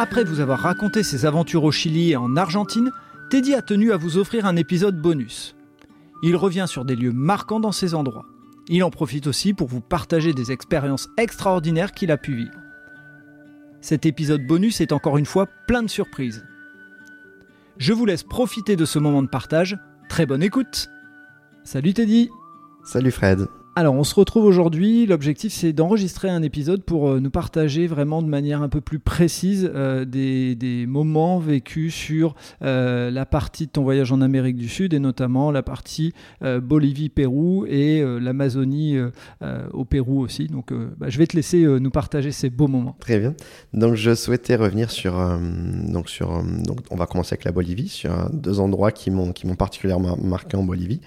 Après vous avoir raconté ses aventures au Chili et en Argentine, Teddy a tenu à vous offrir un épisode bonus. Il revient sur des lieux marquants dans ces endroits. Il en profite aussi pour vous partager des expériences extraordinaires qu'il a pu vivre. Cet épisode bonus est encore une fois plein de surprises. Je vous laisse profiter de ce moment de partage. Très bonne écoute Salut Teddy Salut Fred alors on se retrouve aujourd'hui, l'objectif c'est d'enregistrer un épisode pour euh, nous partager vraiment de manière un peu plus précise euh, des, moments vécus sur euh, la partie de ton voyage en Amérique du Sud et notamment la partie Bolivie-Pérou et l'Amazonie au Pérou aussi. Donc bah, je vais te laisser nous partager ces beaux moments. Très bien. Donc je souhaitais revenir sur... donc sur donc on va commencer avec la Bolivie, sur deux endroits qui m'ont particulièrement marqué en Bolivie.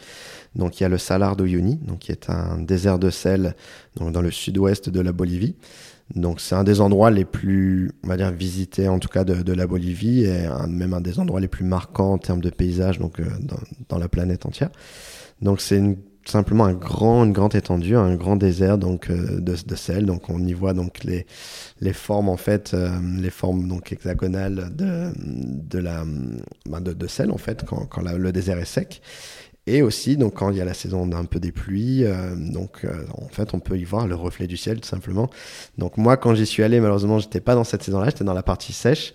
Donc il y a le Salar d'Uyuni, donc qui est un désert de sel dans le sud-ouest de la Bolivie. Donc c'est un des endroits les plus, on va dire, visités en tout cas de, la Bolivie et même un des endroits les plus marquants en termes de paysage donc euh, dans, la planète entière. Donc c'est simplement un grand, une grande étendue, un grand désert donc euh, de, sel. Donc on y voit donc les, formes en fait, euh, les formes donc hexagonales de, de la ben, de, sel en fait quand le désert est sec. Et aussi, donc, quand il y a la saison d'un peu des pluies, euh, donc, euh, en fait, on peut y voir le reflet du ciel, tout simplement. Donc, moi, quand j'y suis allé, malheureusement, j'étais pas dans cette saison-là, j'étais dans la partie sèche,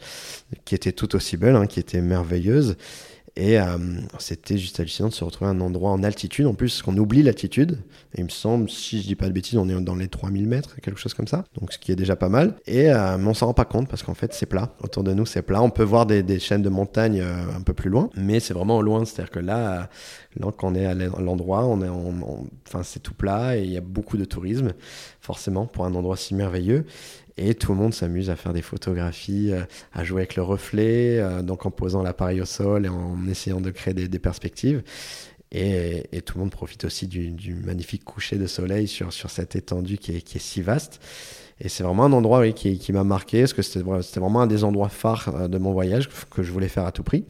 qui était tout aussi belle, hein, qui était merveilleuse. Et euh, c'était juste hallucinant de se retrouver à un endroit en altitude. En plus, qu'on oublie l'altitude. Il me semble, si je dis pas de bêtises, on est dans les 3000 mètres, quelque chose comme ça. Donc, ce qui est déjà pas mal. Et euh, on s'en rend pas compte parce qu'en fait, c'est plat. Autour de nous, c'est plat. On peut voir des, chaînes de montagnes euh, un peu plus loin. Mais c'est vraiment au loin. C'est-à-dire que là, là, quand on est à l'endroit, on est enfin, c'est tout plat et il y a beaucoup de tourisme, forcément, pour un endroit si merveilleux. Et tout le monde s'amuse à faire des photographies, euh, à jouer avec le reflet, euh, donc en posant l'appareil au sol et en essayant de créer des, perspectives. Et, tout le monde profite aussi du, magnifique coucher de soleil sur, sur cette étendue qui est, qui est si vaste. Et c'est vraiment un endroit qui, qui m'a marqué, parce que c'était vraiment un des endroits phares euh, de mon voyage que je voulais faire à tout prix.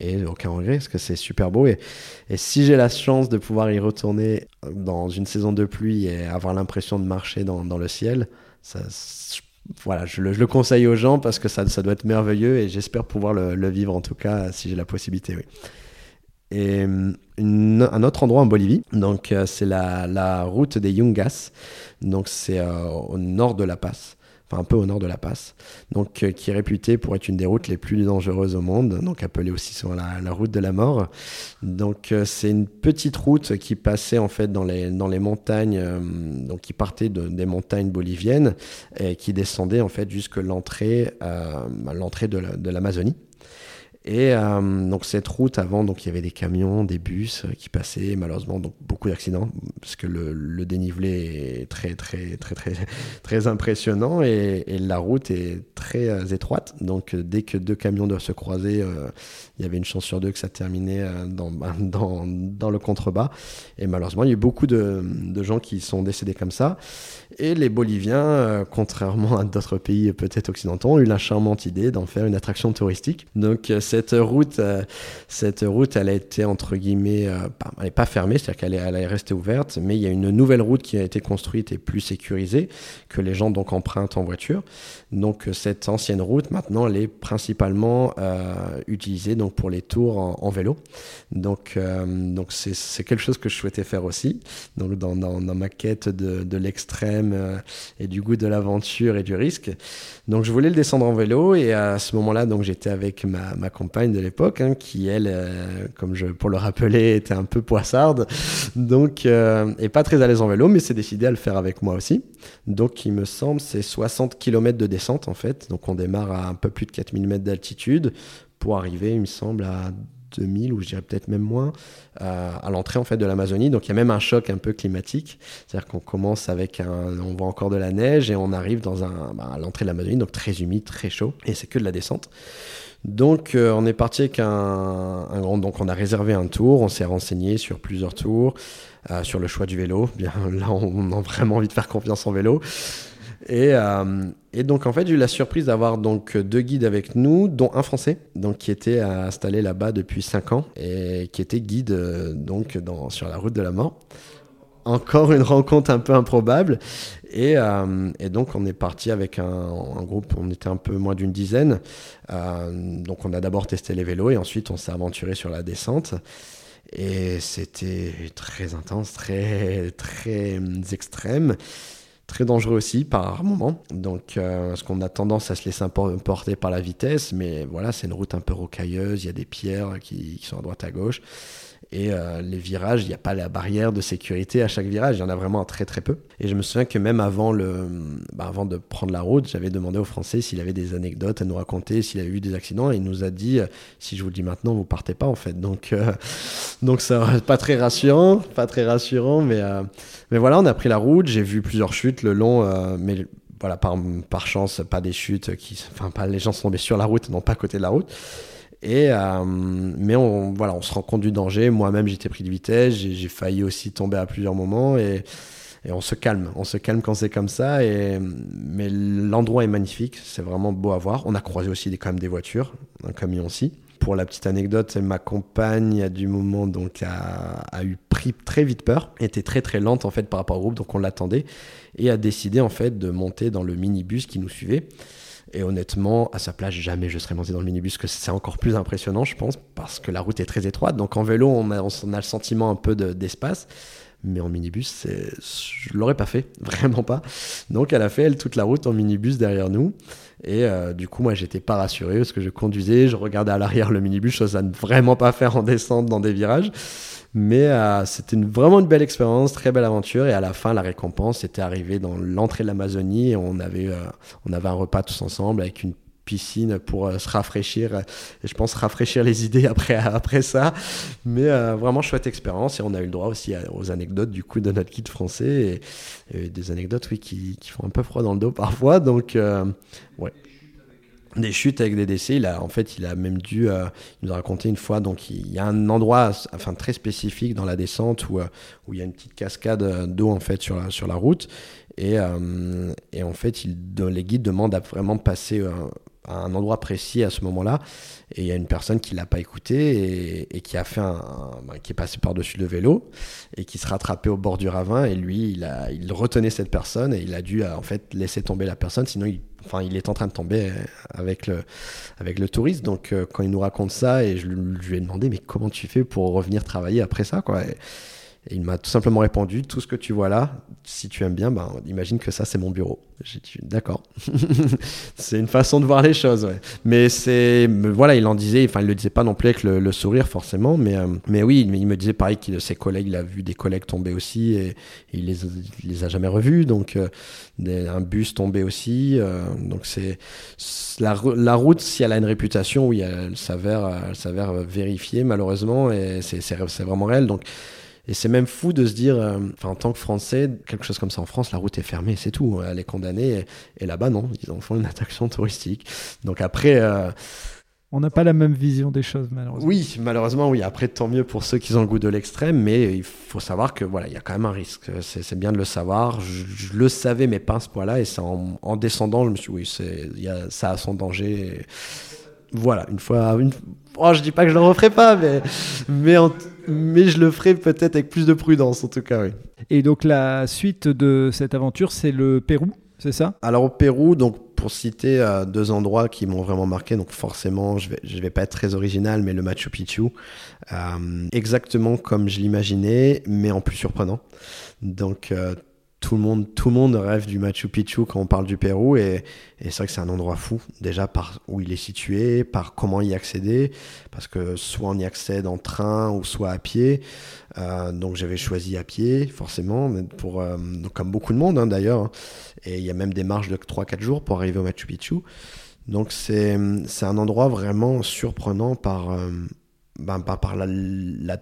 Et aucun regret, parce que c'est super beau. Et, si j'ai la chance de pouvoir y retourner dans une saison de pluie et avoir l'impression de marcher dans, dans le ciel, ça, voilà, je le, conseille aux gens parce que ça, ça doit être merveilleux et j'espère pouvoir le, vivre en tout cas si j'ai la possibilité. Oui. Et un autre endroit en Bolivie, donc euh, c'est la, la, route des Yungas, donc c'est euh, au nord de La Paz enfin un peu au nord de La Passe, donc euh, qui est réputée pour être une des routes les plus dangereuses au monde, donc appelée aussi sur la, route de la mort. Donc euh, c'est une petite route qui passait en fait dans les dans les montagnes, euh, donc qui partait de, des montagnes boliviennes et qui descendait en fait jusque l'entrée l'entrée de l'Amazonie. Et euh, donc cette route avant, donc il y avait des camions, des bus euh, qui passaient, malheureusement donc beaucoup d'accidents parce que le, dénivelé est très très très très très impressionnant et, la route est très euh, étroite. Donc dès que deux camions doivent se croiser, il y avait une chance sur deux que ça terminait dans, dans, dans le contrebas. Et malheureusement, il y a eu beaucoup de, de gens qui sont décédés comme ça. Et les Boliviens, contrairement à d'autres pays peut-être occidentaux, ont eu la charmante idée d'en faire une attraction touristique. Donc cette route, euh, cette route, elle a été entre guillemets, euh, elle n'est pas fermée, c'est-à-dire qu'elle est, restée ouverte, mais il y a une nouvelle route qui a été construite et plus sécurisée que les gens donc empruntent en voiture. Donc cette ancienne route, maintenant, elle est principalement euh, utilisée donc pour les tours en, vélo. Donc donc c'est quelque chose que je souhaitais faire aussi. Donc dans, ma quête de, l'extrême et du goût de l'aventure et du risque. Donc je voulais le descendre en vélo et à ce moment-là, donc j'étais avec ma, ma de l'époque, hein, qui elle, euh, comme je pour le rappeler, était un peu poissarde, donc euh, et pas très à l'aise en vélo, mais s'est décidé à le faire avec moi aussi. Donc il me semble c'est 60 km de descente en fait. Donc on démarre à un peu plus de 4000 mètres d'altitude pour arriver, il me semble, à 2000 ou je dirais peut-être même moins à l'entrée en fait de l'Amazonie. Donc il y a même un choc un peu climatique, c'est-à-dire qu'on commence avec un, on voit encore de la neige et on arrive dans un bah, à l'entrée de l'Amazonie, donc très humide, très chaud et c'est que de la descente. Donc euh, on est parti avec un, grand, donc on a réservé un tour, on s'est renseigné sur plusieurs tours, euh, sur le choix du vélo. Bien là on a vraiment envie de faire confiance en vélo. Et, euh, et, donc en fait j'ai eu la surprise d'avoir donc deux guides avec nous, dont un français, donc qui était installé là-bas depuis 5 ans et qui était guide donc sur la route de la mort. Encore une rencontre un peu improbable. Et, donc on est parti avec un, groupe, on était un peu moins d'une dizaine. donc on a d'abord testé les vélos et ensuite on s'est aventuré sur la descente. Et c'était très intense, très, très extrême très dangereux aussi par moment. Donc, euh, qu'on a tendance à se laisser emporter par la vitesse, mais voilà, c'est une route un peu rocailleuse, il y a des pierres qui, qui sont à droite à gauche. Et euh, les virages, il n'y a pas la barrière de sécurité à chaque virage, il y en a vraiment très très peu. Et je me souviens que même avant, le, bah, avant de prendre la route, j'avais demandé au Français s'il avait des anecdotes à nous raconter, s'il avait eu des accidents. Et il nous a dit euh, si je vous le dis maintenant, vous partez pas en fait. Donc, euh, donc ça pas très rassurant, pas très rassurant. Mais, mais voilà, on a pris la route, j'ai vu plusieurs chutes le long, mais voilà, par, par chance, pas des chutes qui. Enfin, pas les gens sont tombés sur la route, non pas à côté de la route. Et, euh, mais on, voilà, on se rend compte du danger. Moi-même, j'étais pris de vitesse. J'ai failli aussi tomber à plusieurs moments. Et, on se calme. On se calme quand c'est comme ça. Et, mais l'endroit est magnifique. C'est vraiment beau à voir. On a croisé aussi des, quand même des voitures, un camion aussi. Pour la petite anecdote, ma compagne, a du moment, donc, a, a, eu pris très vite peur, était très très lente en fait par rapport au groupe, donc on l'attendait, et a décidé en fait de monter dans le minibus qui nous suivait. Et honnêtement, à sa place, jamais je serais monté dans le minibus, que c'est encore plus impressionnant, je pense, parce que la route est très étroite. Donc en vélo, on a, le sentiment un peu d'espace. Mais en minibus, je l'aurais pas fait, vraiment pas. Donc elle a fait, elle, toute la route en minibus derrière nous. Et euh, du coup, moi, j'étais pas rassuré parce que je conduisais, je regardais à l'arrière le minibus, chose à ne vraiment pas faire en descente dans des virages. Mais euh, c'était vraiment une belle expérience, très belle aventure. Et à la fin, la récompense était arrivée dans l'entrée de l'Amazonie. Et on avait, euh, on avait un repas tous ensemble avec une piscine pour euh, se rafraîchir. Et je pense rafraîchir les idées après après ça. Mais vraiment chouette expérience. Et on a eu le droit aussi aux anecdotes du coup de notre guide français. Et, des anecdotes oui qui, qui, font un peu froid dans le dos parfois. Donc ouais. Des chutes avec des décès. Il en fait, il a même dû, euh, nous a raconté une fois, donc il y a un endroit, enfin très spécifique dans la descente où, euh, où il y a une petite cascade d'eau en fait sur la, sur la route. Et, euh, et en fait, il, les guides demandent à vraiment passer à un endroit précis à ce moment-là. Et il y a une personne qui l'a pas écouté et, qui a fait un, bah, qui est passé par-dessus le vélo et qui se rattrapait au bord du ravin. Et lui, il a, il retenait cette personne et il a dû en fait laisser tomber la personne, sinon il enfin, il est en train de tomber avec le, avec le touriste. Donc, euh, quand il nous raconte ça, et je, lui ai demandé, mais comment tu fais pour revenir travailler après ça, quoi? Il m'a tout simplement répondu tout ce que tu vois là, si tu aimes bien, ben, imagine que ça c'est mon bureau. J'ai dit d'accord. c'est une façon de voir les choses, ouais. Mais c'est voilà, il en disait, enfin il le disait pas non plus avec le, sourire forcément, mais euh, mais oui, il, me disait pareil qu'il ses collègues, il a vu des collègues tomber aussi et, il les les a jamais revus, donc euh, un bus tomber aussi, euh, donc c'est la, la, route si elle a une réputation, oui, elle s'avère vérifiée malheureusement et c'est vraiment réel, donc et c'est même fou de se dire, euh, enfin, en tant que Français, quelque chose comme ça en France, la route est fermée, c'est tout. Elle est condamnée. Et, là-bas, non, ils en font une attraction touristique. Donc après. Euh, on n'a pas la même vision des choses, malheureusement. Oui, malheureusement, oui. Après, tant mieux pour ceux qui ont le goût de l'extrême, mais il faut savoir que voilà, il y a quand même un risque. C'est bien de le savoir. Je, le savais, mais pas à ce point-là. Et c'est en, descendant, je me suis dit, oui, y a, ça a son danger. Voilà, une fois, une, oh, je dis pas que je le referai pas, mais, mais, mais je le ferai peut-être avec plus de prudence, en tout cas, oui. Et donc, la suite de cette aventure, c'est le Pérou, c'est ça? Alors, au Pérou, donc, pour citer euh, deux endroits qui m'ont vraiment marqué, donc forcément, je vais, je vais pas être très original, mais le Machu Picchu, euh, exactement comme je l'imaginais, mais en plus surprenant. Donc, euh, tout le monde, tout le monde rêve du Machu Picchu quand on parle du Pérou et, c'est vrai que c'est un endroit fou déjà par où il est situé, par comment y accéder, parce que soit on y accède en train ou soit à pied. Euh, donc j'avais choisi à pied forcément, pour euh, comme beaucoup de monde hein, d'ailleurs. Hein. Et il y a même des marches de 3-4 jours pour arriver au Machu Picchu. Donc c'est un endroit vraiment surprenant par, euh, ben, la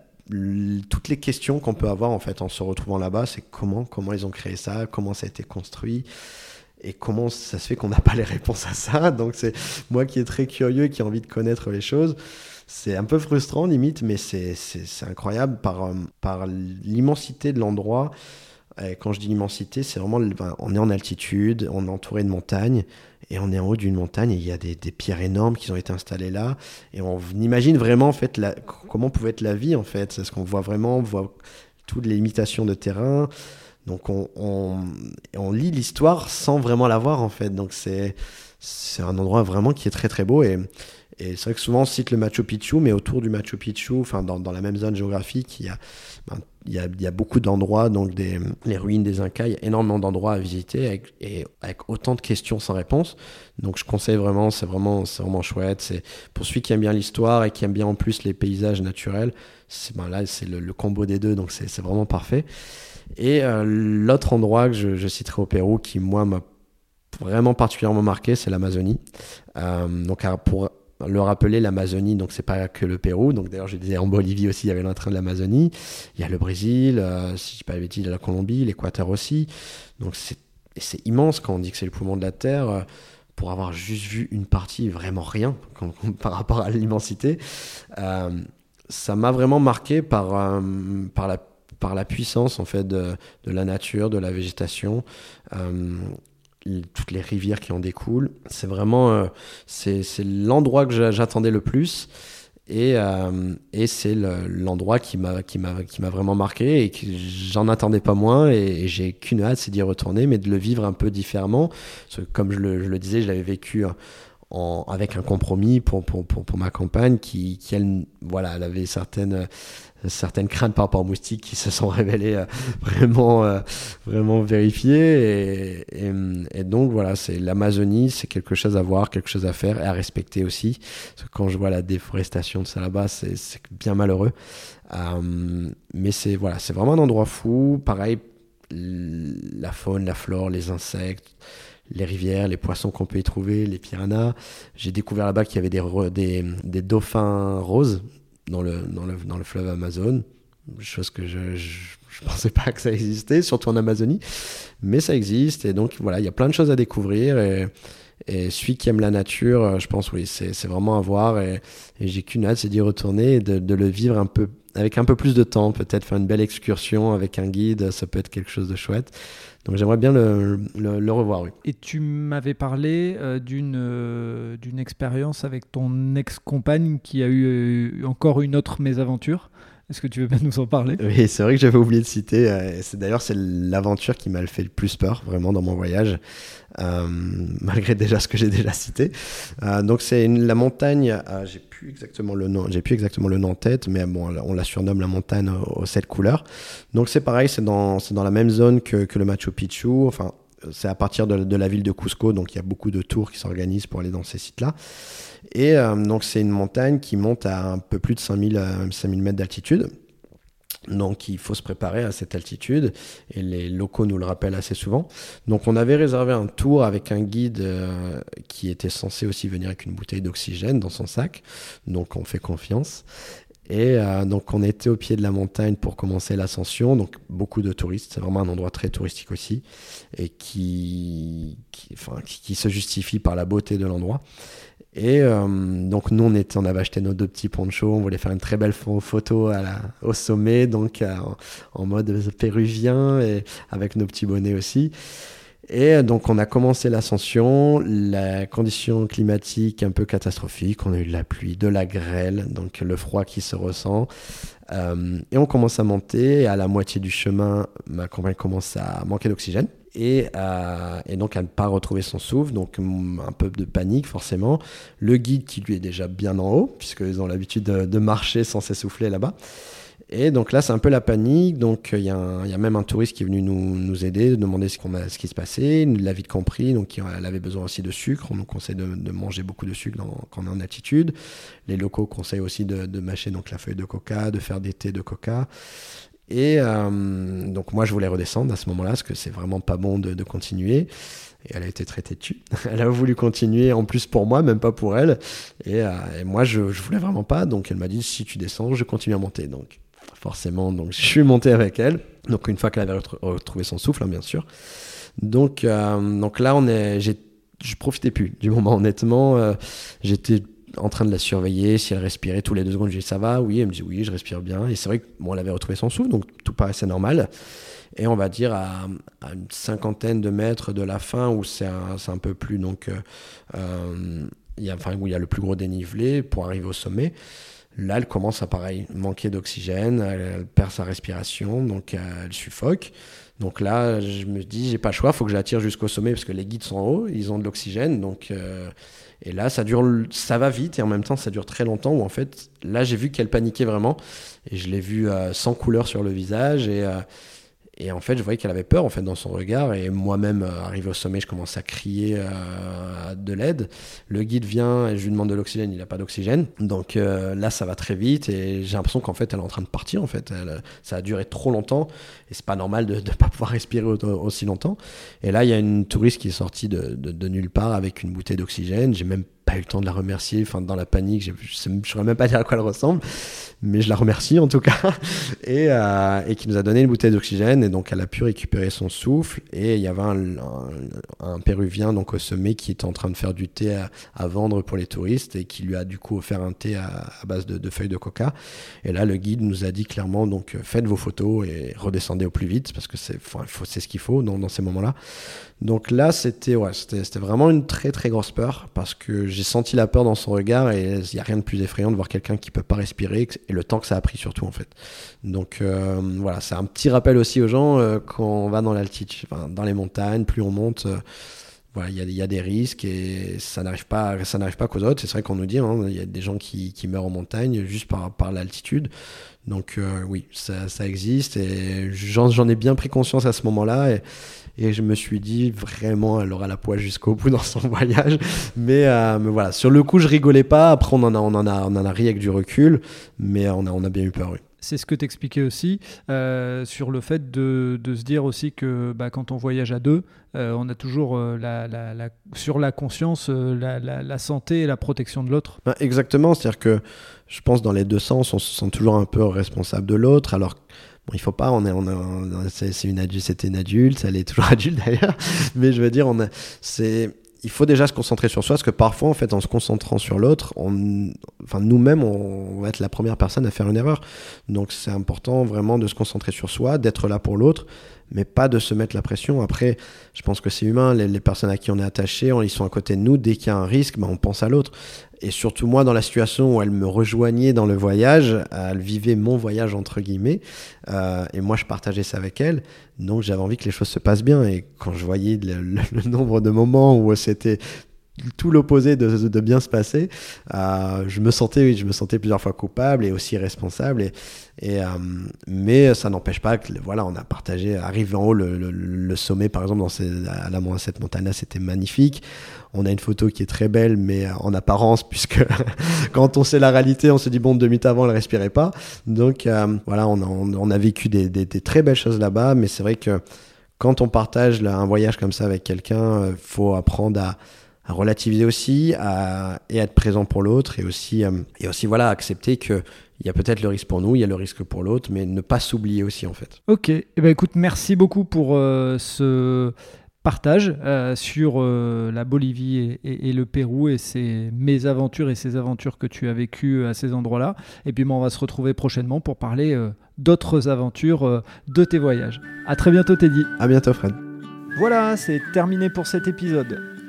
toutes les questions qu'on peut avoir en fait en se retrouvant là-bas, c'est comment, comment ils ont créé ça, comment ça a été construit et comment ça se fait qu'on n'a pas les réponses à ça. Donc c'est moi qui est très curieux et qui a envie de connaître les choses. C'est un peu frustrant limite, mais c'est incroyable par, euh, par l'immensité de l'endroit. Quand je dis l'immensité, c'est vraiment, on est en altitude, on est entouré de montagnes, et on est en haut d'une montagne et il y a des, pierres énormes qui ont été installées là. Et on imagine vraiment en fait comment pouvait être la vie en fait. C'est ce qu'on voit vraiment, on voit toutes les limitations de terrain. Donc on, on, lit l'histoire sans vraiment la voir en fait. Donc c'est c'est un endroit vraiment qui est très très beau et, et c'est vrai que souvent on cite le Machu Picchu, mais autour du Machu Picchu, enfin dans, dans la même zone géographique, il y a, ben, il y a, il y a beaucoup d'endroits, donc des, les ruines des Incas, il y a énormément d'endroits à visiter et avec autant de questions sans réponse. Donc je conseille vraiment, c'est vraiment, vraiment chouette. Pour celui qui aime bien l'histoire et qui aime bien en plus les paysages naturels, c'est, ben là c'est le, le, combo des deux, donc c'est, c'est vraiment parfait. Et euh, l'autre endroit que je, je, citerai au Pérou qui, moi, m'a vraiment particulièrement marqué, c'est l'Amazonie. Euh, donc, pour le rappeler, l'Amazonie, donc c'est pas que le Pérou. Donc d'ailleurs, je disais en Bolivie aussi, il y avait l'entrain de l'Amazonie. Il y a le Brésil, euh, si je dis pas a la Colombie, l'Équateur aussi. Donc c'est immense quand on dit que c'est le poumon de la Terre. Euh, pour avoir juste vu une partie, vraiment rien par rapport à l'immensité, euh, ça m'a vraiment marqué par, la puissance en fait de, la nature, de la végétation, toutes les rivières qui en découlent. C'est vraiment euh, c'est l'endroit que j'attendais le plus. Et, euh, et c'est l'endroit qui m'a qui m'a vraiment marqué et que j'en attendais pas moins et, j'ai qu'une hâte c'est d'y retourner mais de le vivre un peu différemment Parce que, comme je le, je le disais je l'avais vécu avec un compromis pour, pour, pour, ma compagne qui, qui elle, voilà, avait certaines, certaines craintes par rapport aux moustiques qui se sont révélées euh, vraiment, euh, vraiment vérifiées. Et, et, donc voilà, c'est l'Amazonie, c'est quelque chose à voir, quelque chose à faire et à respecter aussi. Parce que quand je vois la déforestation de ça là-bas, c'est bien malheureux. Euh, mais c'est voilà, c'est vraiment un endroit fou. Pareil, la faune, la flore, les insectes les rivières, les poissons qu'on peut y trouver, les piranhas. J'ai découvert là-bas qu'il y avait des, des, dauphins roses dans le, dans le, dans le fleuve Amazon, chose que je ne pensais pas que ça existait, surtout en Amazonie, mais ça existe, et donc voilà, il y a plein de choses à découvrir, et, et celui qui aime la nature, euh, je pense, oui, c'est vraiment à voir, et, et j'ai qu'une hâte, c'est d'y retourner, et de, de, le vivre un peu, avec un peu plus de temps, peut-être faire une belle excursion avec un guide, ça peut être quelque chose de chouette. Donc j'aimerais bien le, revoir. Et tu m'avais parlé euh, d'une euh, d'une expérience avec ton ex-compagne qui a eu euh, encore une autre mésaventure. Est-ce que tu veux bien nous en parler? Oui, c'est vrai que j'avais oublié de citer. c'est d'ailleurs c'est l'aventure qui m'a fait le plus peur vraiment dans mon voyage, malgré déjà ce que j'ai déjà cité. donc c'est la montagne. j'ai plus exactement le nom. J'ai plus exactement le nom en tête, mais bon, on la surnomme la montagne aux, sept couleurs. Donc c'est pareil, c'est dans, dans la même zone que, que le Machu Picchu. Enfin, c'est à partir de, la ville de Cusco, donc il y a beaucoup de tours qui s'organisent pour aller dans ces sites-là. Et euh, donc c'est une montagne qui monte à un peu plus de 5000, 5000 euh, mètres d'altitude. Donc il faut se préparer à cette altitude et les locaux nous le rappellent assez souvent. Donc on avait réservé un tour avec un guide euh, qui était censé aussi venir avec une bouteille d'oxygène dans son sac. Donc on fait confiance. Et euh, donc on était au pied de la montagne pour commencer l'ascension, donc beaucoup de touristes, c'est vraiment un endroit très touristique aussi, et qui, enfin, qui se justifie par la beauté de l'endroit. Et euh, donc nous, on, était, on avait acheté nos deux petits ponchos, on voulait faire une très belle photo au sommet, donc euh, en, mode péruvien, et avec nos petits bonnets aussi. Et donc on a commencé l'ascension, la condition climatique un peu catastrophique, on a eu de la pluie, de la grêle, donc le froid qui se ressent. Euh, et on commence à monter, à la moitié du chemin, ma compagne commence à manquer d'oxygène et, euh, et, donc à ne pas retrouver son souffle, donc un peu de panique forcément. Le guide qui lui est déjà bien en haut, puisqu'ils ont l'habitude de, de, marcher sans s'essouffler là-bas. Et donc là, c'est un peu la panique. Donc il y, a même un touriste qui est venu nous, nous aider, demander ce, qu'on a, ce qui se passait. Il l'a vite compris. Donc elle avait besoin aussi de sucre. On nous conseille de, manger beaucoup de sucre quand on est en altitude. Les locaux conseillent aussi de, mâcher donc la feuille de coca, de faire des thés de coca. Et euh, donc moi je voulais redescendre à ce moment-là parce que c'est vraiment pas bon de, continuer. Et elle a été très têtue. elle a voulu continuer en plus pour moi, même pas pour elle. Et, euh, et moi je, je voulais vraiment pas. Donc elle m'a dit si tu descends, je continue à monter. Donc forcément, donc je suis monté avec elle. Donc une fois qu'elle avait retrouvé son souffle, hein, bien sûr. Donc euh, donc là on est, je profitais plus du moment honnêtement. Euh, j'étais en train de la surveiller, si elle respirait tous les deux secondes, je dis ça va, oui, elle me dit oui, je respire bien. Et c'est vrai que bon, elle avait retrouvé son souffle, donc tout paraissait normal. Et on va dire à, une cinquantaine de mètres de la fin, où c'est un, un, peu plus, donc, euh, il y a, enfin, où il y a le plus gros dénivelé pour arriver au sommet. Là, elle commence à pareil, manquer d'oxygène, elle, perd sa respiration, donc elle suffoque. Donc là, je me dis, j'ai pas le choix, faut que je jusqu'au sommet parce que les guides sont en haut, ils ont de l'oxygène. Donc, euh, et là, ça dure, ça va vite et en même temps, ça dure très longtemps. Où en fait, là, j'ai vu qu'elle paniquait vraiment et je l'ai vue euh, sans couleur sur le visage et euh, et en fait, je voyais qu'elle avait peur en fait dans son regard. Et moi-même, euh, arrivé au sommet, je commence à crier euh, de l'aide. Le guide vient et je lui demande de l'oxygène. Il n'a pas d'oxygène. Donc euh, là, ça va très vite et j'ai l'impression qu'en fait, elle est en train de partir. En fait, ça a duré trop longtemps et c'est pas normal de ne pas pouvoir respirer aussi longtemps. Et là, il y a une touriste qui est sortie de, de, nulle part avec une bouteille d'oxygène. J'ai même pas eu le temps de la remercier. Enfin, dans la panique, je ne saurais même pas dire à quoi elle ressemble, mais je la remercie en tout cas. Et, euh, et qui nous a donné une bouteille d'oxygène. Et donc, elle a pu récupérer son souffle. Et il y avait un, un, Péruvien, donc au sommet, qui était en train de faire du thé à, vendre pour les touristes et qui lui a du coup offert un thé à, base de, feuilles de coca. Et là, le guide nous a dit clairement donc, faites vos photos et redescendez au plus vite parce que c'est ce qu'il faut dans, ces moments-là. Donc là, c'était vraiment une très très grosse peur parce que j'ai senti la peur dans son regard et il n'y a rien de plus effrayant de voir quelqu'un qui peut pas respirer et le temps que ça a pris surtout en fait. Donc euh, voilà, c'est un petit rappel aussi aux gens euh, quand on va dans l'altitude, dans les montagnes, plus on monte. Euh, voilà, il y, a des risques et ça n'arrive pas, pas qu'aux autres. C'est vrai qu'on nous dit, hein, il y a des gens qui, meurent en montagne juste par, l'altitude. Donc oui, ça, existe et j'en ai bien pris conscience à ce moment-là. Et je me suis dit, vraiment, elle aura la poisse jusqu'au bout dans son voyage. Mais, euh, mais, voilà, sur le coup, je rigolais pas. Après, on en a, on en a, on en a ri avec du recul. Mais on a, on a bien eu peur, oui. C'est ce que tu expliquais aussi euh, sur le fait de, de, se dire aussi que bah, quand on voyage à deux, euh, on a toujours la, la, la, sur la conscience la, santé et la protection de l'autre. Exactement, c'est-à-dire que je pense dans les deux sens, on se sent toujours un peu responsable de l'autre, alors Bon, il faut pas, on est, on, c'est une adulte, c'était une adulte, elle est toujours adulte d'ailleurs, mais je veux dire, on c'est, il faut déjà se concentrer sur soi, parce que parfois, en fait, en se concentrant sur l'autre, on, enfin, nous-mêmes, on va être la première personne à faire une erreur. Donc, c'est important vraiment de se concentrer sur soi, d'être là pour l'autre, mais pas de se mettre la pression. Après, je pense que c'est humain, les, personnes à qui on est attaché, ils sont à côté de nous, dès qu'il y a un risque, ben, on pense à l'autre. Et surtout moi, dans la situation où elle me rejoignait dans le voyage, elle vivait mon voyage entre guillemets, euh, et moi je partageais ça avec elle. Donc j'avais envie que les choses se passent bien. Et quand je voyais le nombre de moments où c'était tout l'opposé de, bien se passer. Euh, je me sentais, oui, je me sentais plusieurs fois coupable et aussi responsable. Et, euh, mais ça n'empêche pas que, voilà, on a partagé, arrivé en haut, le, sommet, par exemple, à la cette montagne-là, c'était magnifique. On a une photo qui est très belle, mais en apparence, puisque quand on sait la réalité, on se dit, bon, deux minutes avant, elle respirait pas. Donc, euh, voilà, on a, vécu des, très belles choses là-bas, mais c'est vrai que quand on partage un voyage comme ça avec quelqu'un, faut apprendre à à relativiser aussi à, et être présent pour l'autre et aussi, euh, et aussi voilà, accepter que il y a peut-être le risque pour nous, il y a le risque pour l'autre, mais ne pas s'oublier aussi en fait. Ok, eh ben, écoute, merci beaucoup pour euh, ce partage euh, sur la Bolivie et, et, le Pérou et ces mésaventures et ces aventures que tu as vécues à ces endroits-là. Et puis on va se retrouver prochainement pour parler d'autres aventures de tes voyages. À très bientôt Teddy. À bientôt Fred. Voilà, c'est terminé pour cet épisode.